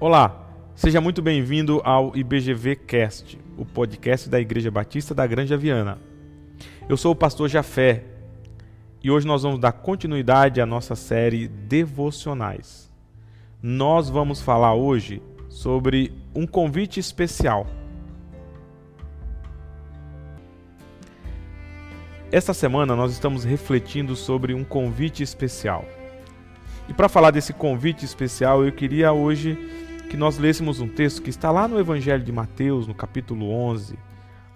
Olá, seja muito bem-vindo ao IBGV Cast, o podcast da Igreja Batista da Grande Viana. Eu sou o pastor Jafé e hoje nós vamos dar continuidade à nossa série Devocionais. Nós vamos falar hoje sobre um convite especial. Esta semana nós estamos refletindo sobre um convite especial. E para falar desse convite especial, eu queria hoje que nós lêssemos um texto que está lá no Evangelho de Mateus, no capítulo 11,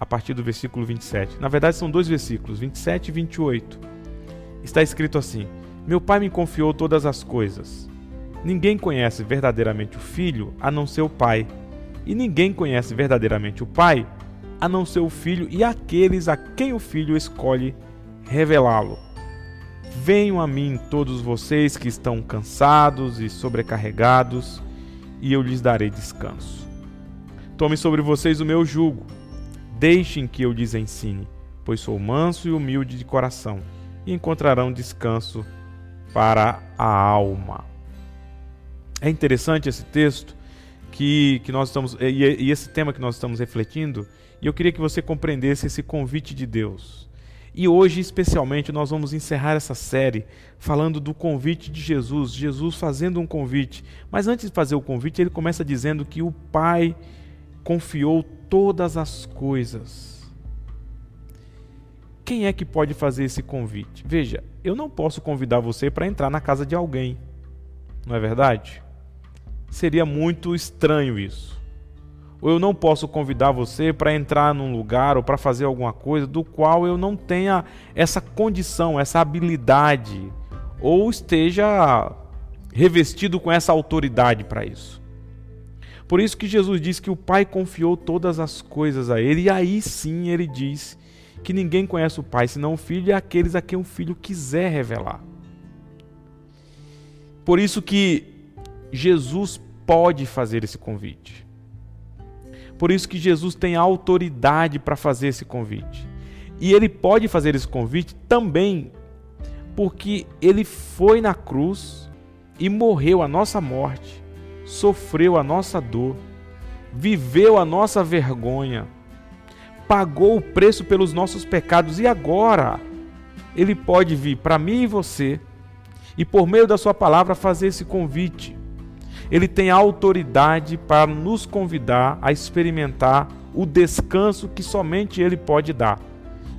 a partir do versículo 27. Na verdade, são dois versículos, 27 e 28. Está escrito assim: Meu pai me confiou todas as coisas. Ninguém conhece verdadeiramente o filho a não ser o pai, e ninguém conhece verdadeiramente o pai a não ser o filho e aqueles a quem o filho escolhe revelá-lo. Venham a mim todos vocês que estão cansados e sobrecarregados, e eu lhes darei descanso. Tome sobre vocês o meu jugo, deixem que eu lhes ensine, pois sou manso e humilde de coração, e encontrarão descanso para a alma. É interessante esse texto que, que nós estamos e, e esse tema que nós estamos refletindo, e eu queria que você compreendesse esse convite de Deus. E hoje, especialmente, nós vamos encerrar essa série falando do convite de Jesus, Jesus fazendo um convite. Mas antes de fazer o convite, ele começa dizendo que o Pai confiou todas as coisas. Quem é que pode fazer esse convite? Veja, eu não posso convidar você para entrar na casa de alguém, não é verdade? Seria muito estranho isso ou eu não posso convidar você para entrar num lugar ou para fazer alguma coisa do qual eu não tenha essa condição, essa habilidade, ou esteja revestido com essa autoridade para isso. Por isso que Jesus diz que o Pai confiou todas as coisas a ele, e aí sim ele diz que ninguém conhece o Pai senão o Filho e aqueles a quem o Filho quiser revelar. Por isso que Jesus pode fazer esse convite. Por isso que Jesus tem autoridade para fazer esse convite. E ele pode fazer esse convite também porque ele foi na cruz e morreu a nossa morte, sofreu a nossa dor, viveu a nossa vergonha, pagou o preço pelos nossos pecados e agora ele pode vir para mim e você e por meio da sua palavra fazer esse convite ele tem autoridade para nos convidar a experimentar o descanso que somente Ele pode dar.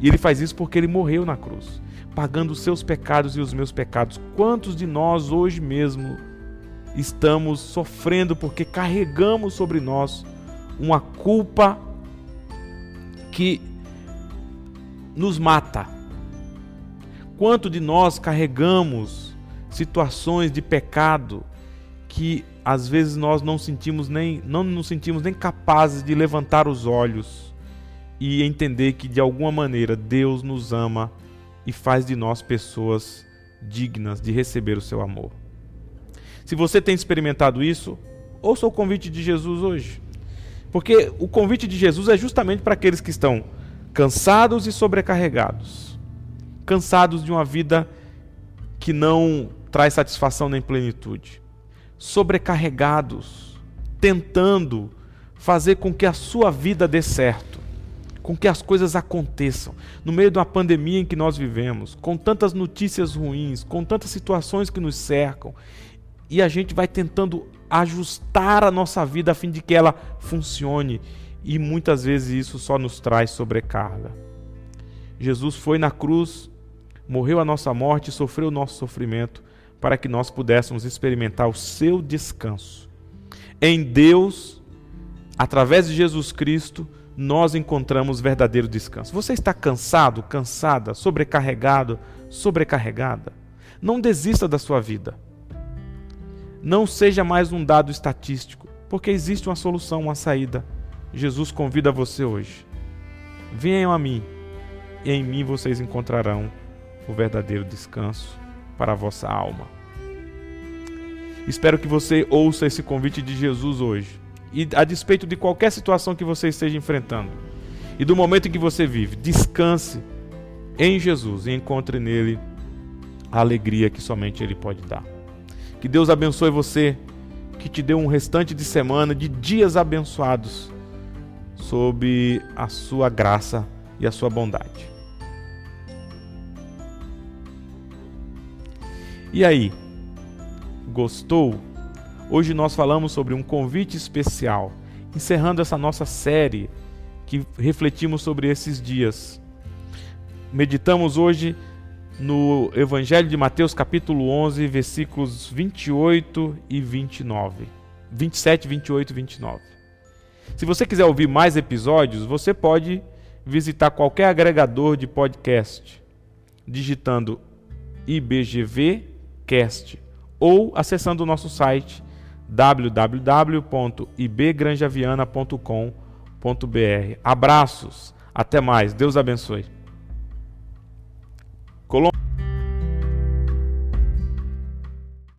E Ele faz isso porque Ele morreu na cruz, pagando os seus pecados e os meus pecados. Quantos de nós hoje mesmo estamos sofrendo porque carregamos sobre nós uma culpa que nos mata? Quanto de nós carregamos situações de pecado que às vezes nós não sentimos nem não nos sentimos nem capazes de levantar os olhos e entender que de alguma maneira Deus nos ama e faz de nós pessoas dignas de receber o seu amor. Se você tem experimentado isso, ouça o convite de Jesus hoje. Porque o convite de Jesus é justamente para aqueles que estão cansados e sobrecarregados, cansados de uma vida que não traz satisfação nem plenitude sobrecarregados, tentando fazer com que a sua vida dê certo, com que as coisas aconteçam. No meio de uma pandemia em que nós vivemos, com tantas notícias ruins, com tantas situações que nos cercam, e a gente vai tentando ajustar a nossa vida a fim de que ela funcione, e muitas vezes isso só nos traz sobrecarga. Jesus foi na cruz, morreu a nossa morte, sofreu o nosso sofrimento para que nós pudéssemos experimentar o seu descanso. Em Deus, através de Jesus Cristo, nós encontramos verdadeiro descanso. Você está cansado, cansada, sobrecarregado, sobrecarregada? Não desista da sua vida. Não seja mais um dado estatístico, porque existe uma solução, uma saída. Jesus convida você hoje. Venham a mim, e em mim vocês encontrarão o verdadeiro descanso para a vossa alma. Espero que você ouça esse convite de Jesus hoje. E a despeito de qualquer situação que você esteja enfrentando e do momento em que você vive, descanse em Jesus e encontre nele a alegria que somente ele pode dar. Que Deus abençoe você, que te dê um restante de semana, de dias abençoados, sob a sua graça e a sua bondade. E aí, gostou? Hoje nós falamos sobre um convite especial, encerrando essa nossa série que refletimos sobre esses dias. Meditamos hoje no Evangelho de Mateus, capítulo 11, versículos 28 e 29. 27, 28 e 29. Se você quiser ouvir mais episódios, você pode visitar qualquer agregador de podcast, digitando IBGVcast ou acessando o nosso site www.ibgranjaviana.com.br. Abraços, até mais, Deus abençoe. Colom